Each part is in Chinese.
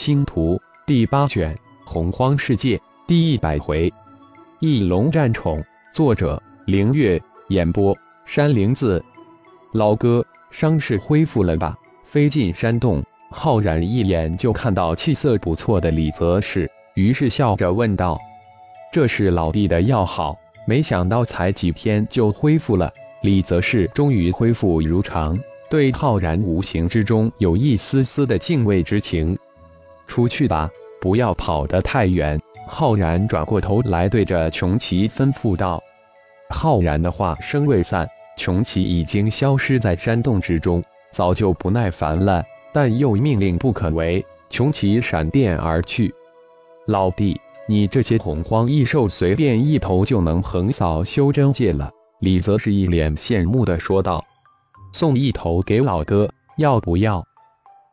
星图第八卷洪荒世界第一百回，翼龙战宠，作者凌月，演播山灵子。老哥，伤势恢复了吧？飞进山洞，浩然一眼就看到气色不错的李泽世，于是笑着问道：“这是老弟的药好，没想到才几天就恢复了。”李泽世终于恢复如常，对浩然无形之中有一丝丝的敬畏之情。出去吧，不要跑得太远。浩然转过头来，对着穷奇吩咐道：“浩然的话声未散，穷奇已经消失在山洞之中，早就不耐烦了，但又命令不可违。穷奇闪电而去。老弟，你这些洪荒异兽，随便一头就能横扫修真界了。”李泽是一脸羡慕的说道：“送一头给老哥，要不要？”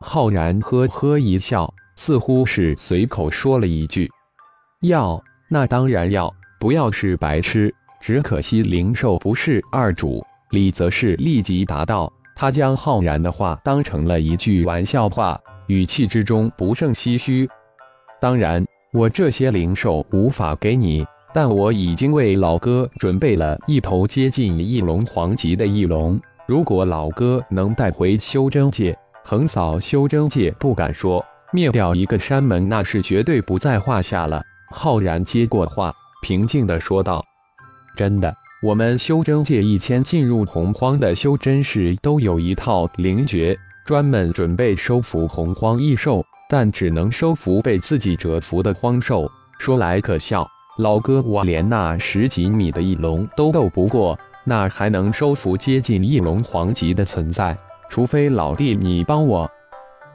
浩然呵呵一笑。似乎是随口说了一句：“要，那当然要，不要是白痴。只可惜灵兽不是二主。”李则是立即答道：“他将浩然的话当成了一句玩笑话，语气之中不胜唏嘘。当然，我这些灵兽无法给你，但我已经为老哥准备了一头接近翼龙皇级的翼龙。如果老哥能带回修真界，横扫修真界，不敢说。”灭掉一个山门，那是绝对不在话下了。浩然接过话，平静地说道：“真的，我们修真界一千进入洪荒的修真士都有一套灵诀，专门准备收服洪荒异兽，但只能收服被自己折服的荒兽。说来可笑，老哥我连那十几米的翼龙都斗不过，那还能收服接近翼龙皇级的存在？除非老弟你帮我。”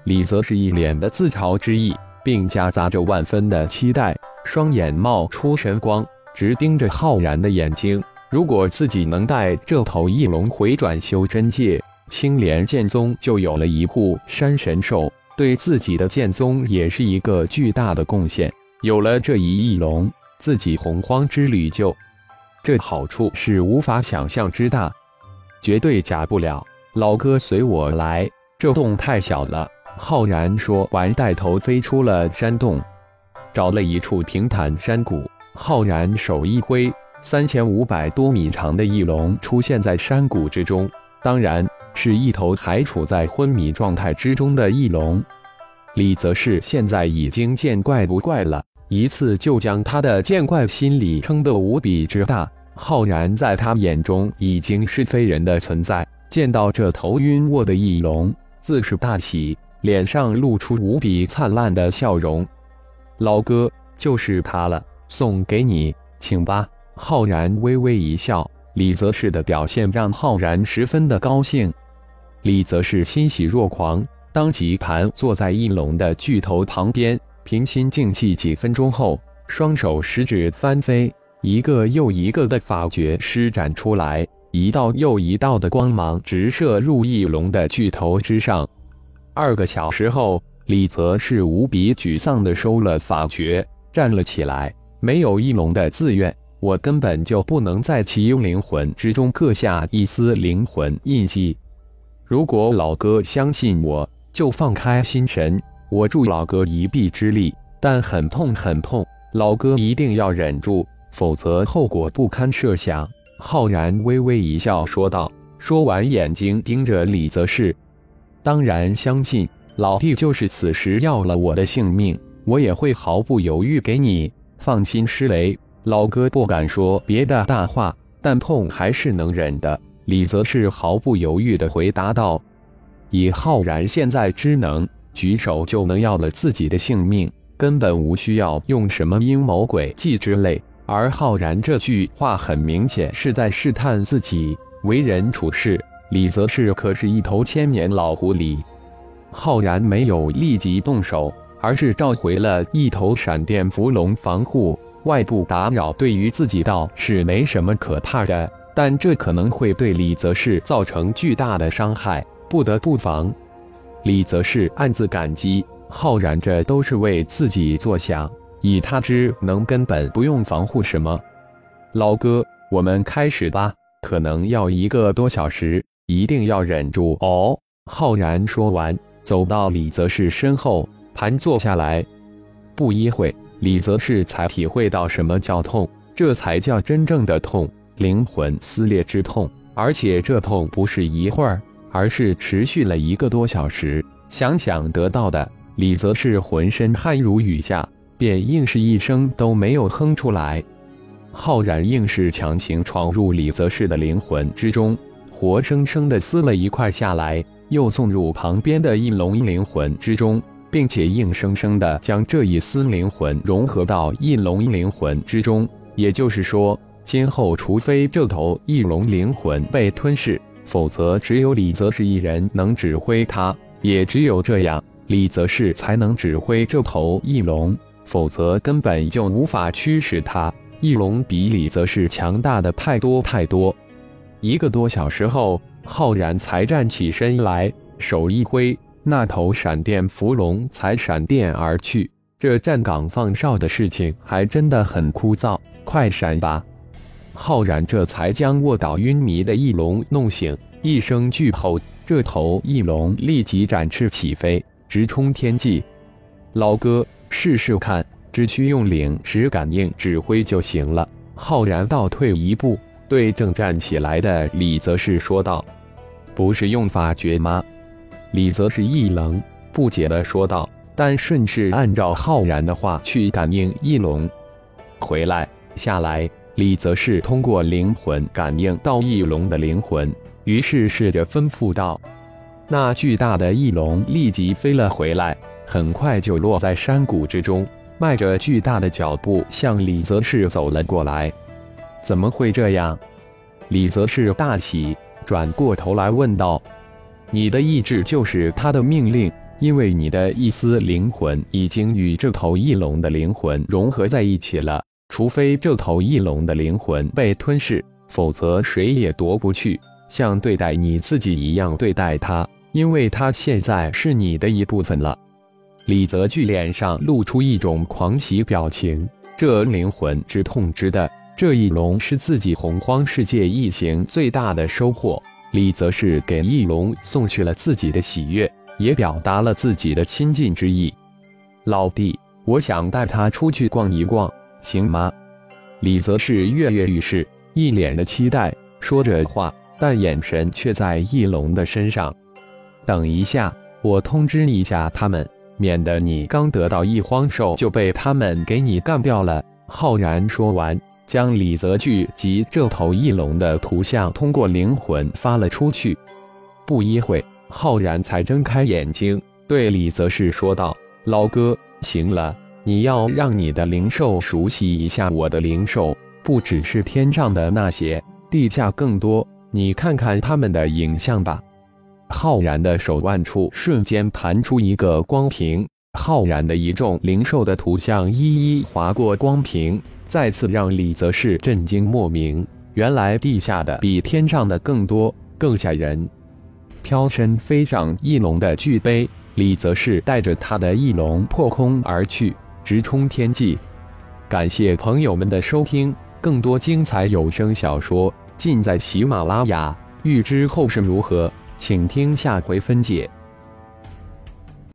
李泽是一脸的自嘲之意，并夹杂着万分的期待，双眼冒出神光，直盯着浩然的眼睛。如果自己能带这头翼龙回转修真界，青莲剑宗就有了一护山神兽，对自己的剑宗也是一个巨大的贡献。有了这一翼龙，自己洪荒之旅就……这好处是无法想象之大，绝对假不了。老哥，随我来，这洞太小了。浩然说完，带头飞出了山洞，找了一处平坦山谷。浩然手一挥，三千五百多米长的翼龙出现在山谷之中，当然是一头还处在昏迷状态之中的翼龙。李则是现在已经见怪不怪了，一次就将他的见怪心理撑得无比之大。浩然在他眼中已经是非人的存在，见到这头晕卧的翼龙，自是大喜。脸上露出无比灿烂的笑容，老哥就是他了，送给你，请吧。浩然微微一笑，李泽世的表现让浩然十分的高兴。李泽世欣喜若狂，当即盘坐在翼龙的巨头旁边，平心静气几分钟后，双手食指翻飞，一个又一个的法诀施展出来，一道又一道的光芒直射入翼龙的巨头之上。二个小时后，李泽是无比沮丧地收了法诀，站了起来。没有翼龙的自愿，我根本就不能在其灵魂之中刻下一丝灵魂印记。如果老哥相信我，就放开心神，我助老哥一臂之力。但很痛很痛，老哥一定要忍住，否则后果不堪设想。浩然微微一笑说道。说完，眼睛盯着李泽是。当然相信老弟，就是此时要了我的性命，我也会毫不犹豫给你。放心，施雷，老哥不敢说别的大话，但痛还是能忍的。李泽是毫不犹豫地回答道：“以浩然现在之能，举手就能要了自己的性命，根本无需要用什么阴谋诡计之类。而浩然这句话很明显是在试探自己为人处事。”李泽是可是一头千年老狐狸，浩然没有立即动手，而是召回了一头闪电伏龙防护。外部打扰对于自己倒是没什么可怕的，但这可能会对李泽是造成巨大的伤害，不得不防。李泽是暗自感激浩然，这都是为自己着想，以他之能根本不用防护什么。老哥，我们开始吧，可能要一个多小时。一定要忍住哦！浩然说完，走到李泽世身后，盘坐下来。不一会，李泽世才体会到什么叫痛，这才叫真正的痛，灵魂撕裂之痛。而且这痛不是一会儿，而是持续了一个多小时。想想得到的，李泽世浑身汗如雨下，便硬是一声都没有哼出来。浩然硬是强行闯入李泽世的灵魂之中，活生生的撕了一块下来，又送入旁边的翼龙灵魂之中，并且硬生生的将这一丝灵魂融合到翼龙灵魂之中。也就是说，今后除非这头翼龙灵魂被吞噬，否则只有李泽世一人能指挥它。也只有这样，李泽世才能指挥这头翼龙，否则根本就无法驱使它。翼龙比李泽世强大的太多太多。一个多小时后，浩然才站起身来，手一挥，那头闪电伏龙才闪电而去。这站岗放哨的事情还真的很枯燥，快闪吧！浩然这才将卧倒晕迷的翼龙弄醒，一声巨吼，这头翼龙立即展翅起飞，直冲天际。老哥，试试看。只需用领时感应指挥就行了。浩然倒退一步，对正站起来的李泽世说道：“不是用法诀吗？”李泽世一愣，不解的说道：“但顺势按照浩然的话去感应翼龙。”回来，下来。李泽世通过灵魂感应到翼龙的灵魂，于是试着吩咐道：“那巨大的翼龙立即飞了回来，很快就落在山谷之中。”迈着巨大的脚步向李泽世走了过来，怎么会这样？李泽是大喜，转过头来问道：“你的意志就是他的命令，因为你的一丝灵魂已经与这头翼龙的灵魂融合在一起了。除非这头翼龙的灵魂被吞噬，否则谁也夺不去。像对待你自己一样对待他，因为他现在是你的一部分了。”李泽巨脸上露出一种狂喜表情，这灵魂之痛之的，这翼龙是自己洪荒世界一行最大的收获。李泽是给翼龙送去了自己的喜悦，也表达了自己的亲近之意。老弟，我想带他出去逛一逛，行吗？李泽是跃跃欲试，一脸的期待，说着话，但眼神却在翼龙的身上。等一下，我通知一下他们。免得你刚得到一荒兽就被他们给你干掉了。浩然说完，将李泽钜及这头翼龙的图像通过灵魂发了出去。不一会，浩然才睁开眼睛，对李泽世说道：“老哥，行了，你要让你的灵兽熟悉一下我的灵兽，不只是天上的那些，地下更多，你看看他们的影像吧。”浩然的手腕处瞬间弹出一个光屏，浩然的一众灵兽的图像一一划过光屏，再次让李泽世震惊莫名。原来地下的比天上的更多，更吓人。飘身飞上翼龙的巨碑，李泽世带着他的翼龙破空而去，直冲天际。感谢朋友们的收听，更多精彩有声小说尽在喜马拉雅。欲知后事如何？请听下回分解。